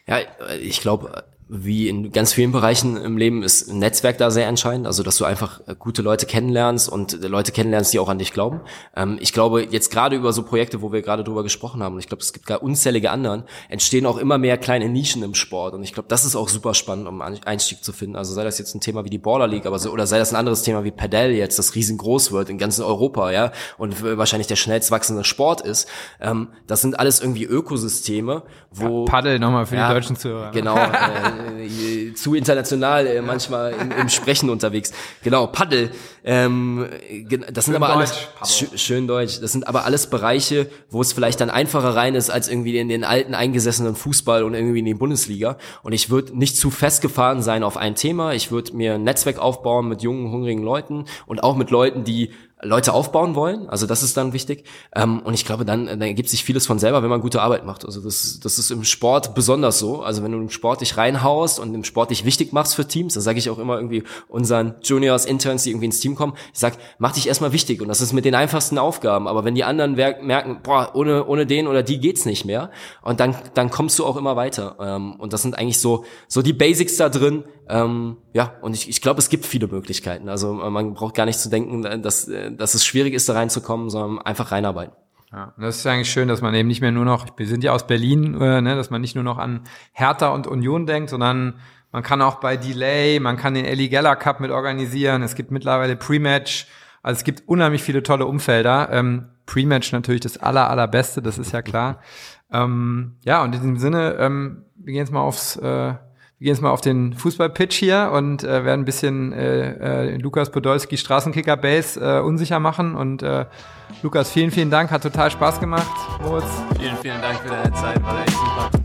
Ja, ich glaube, wie in ganz vielen Bereichen im Leben ist ein Netzwerk da sehr entscheidend, also dass du einfach äh, gute Leute kennenlernst und Leute kennenlernst, die auch an dich glauben. Ähm, ich glaube, jetzt gerade über so Projekte, wo wir gerade drüber gesprochen haben, und ich glaube, es gibt gar unzählige anderen, entstehen auch immer mehr kleine Nischen im Sport. Und ich glaube, das ist auch super spannend, um Einstieg zu finden. Also sei das jetzt ein Thema wie die Border League, aber so, oder sei das ein anderes Thema wie Padel jetzt, das riesengroß wird in ganz Europa, ja, und wahrscheinlich der schnellst wachsende Sport ist. Ähm, das sind alles irgendwie Ökosysteme, wo. Ja, Paddel nochmal für ja, die deutschen Zuhörer. Genau. Äh, äh, zu international äh, manchmal im, im, Sprechen unterwegs. Genau, Paddel. Ähm, das sind schön aber alles sch schön Deutsch. Das sind aber alles Bereiche, wo es vielleicht dann einfacher rein ist als irgendwie in den alten eingesessenen Fußball und irgendwie in die Bundesliga. Und ich würde nicht zu festgefahren sein auf ein Thema. Ich würde mir ein Netzwerk aufbauen mit jungen, hungrigen Leuten und auch mit Leuten, die Leute aufbauen wollen. Also das ist dann wichtig. Ähm, und ich glaube, dann, dann ergibt sich vieles von selber, wenn man gute Arbeit macht. Also das, das ist im Sport besonders so. Also wenn du im Sport dich reinhaust und im Sport dich wichtig machst für Teams, das sage ich auch immer irgendwie unseren Juniors, Interns, die irgendwie ins Team kommen, ich sag, mach dich erstmal wichtig. Und das ist mit den einfachsten Aufgaben. Aber wenn die anderen merken, boah, ohne, ohne den oder die geht's nicht mehr, und dann, dann kommst du auch immer weiter. Ähm, und das sind eigentlich so, so die Basics da drin. Ähm, ja, und ich, ich glaube, es gibt viele Möglichkeiten. Also man braucht gar nicht zu denken, dass, dass es schwierig ist, da reinzukommen, sondern einfach reinarbeiten. Ja, das ist eigentlich schön, dass man eben nicht mehr nur noch, wir sind ja aus Berlin, äh, ne, dass man nicht nur noch an Hertha und Union denkt, sondern man kann auch bei Delay, man kann den Ellie Geller Cup mit organisieren. Es gibt mittlerweile Pre-Match. Also es gibt unheimlich viele tolle Umfelder. Ähm, Pre-Match natürlich das aller, allerbeste, das ist ja klar. Ähm, ja, und in diesem Sinne, ähm, wir gehen jetzt mal aufs, äh, wir gehen jetzt mal auf den Fußballpitch hier und äh, werden ein bisschen äh, äh, Lukas Podolski Straßenkicker Base äh, unsicher machen. Und äh, Lukas, vielen, vielen Dank, hat total Spaß gemacht. Moritz. Vielen, vielen Dank für deine Zeit, war echt super.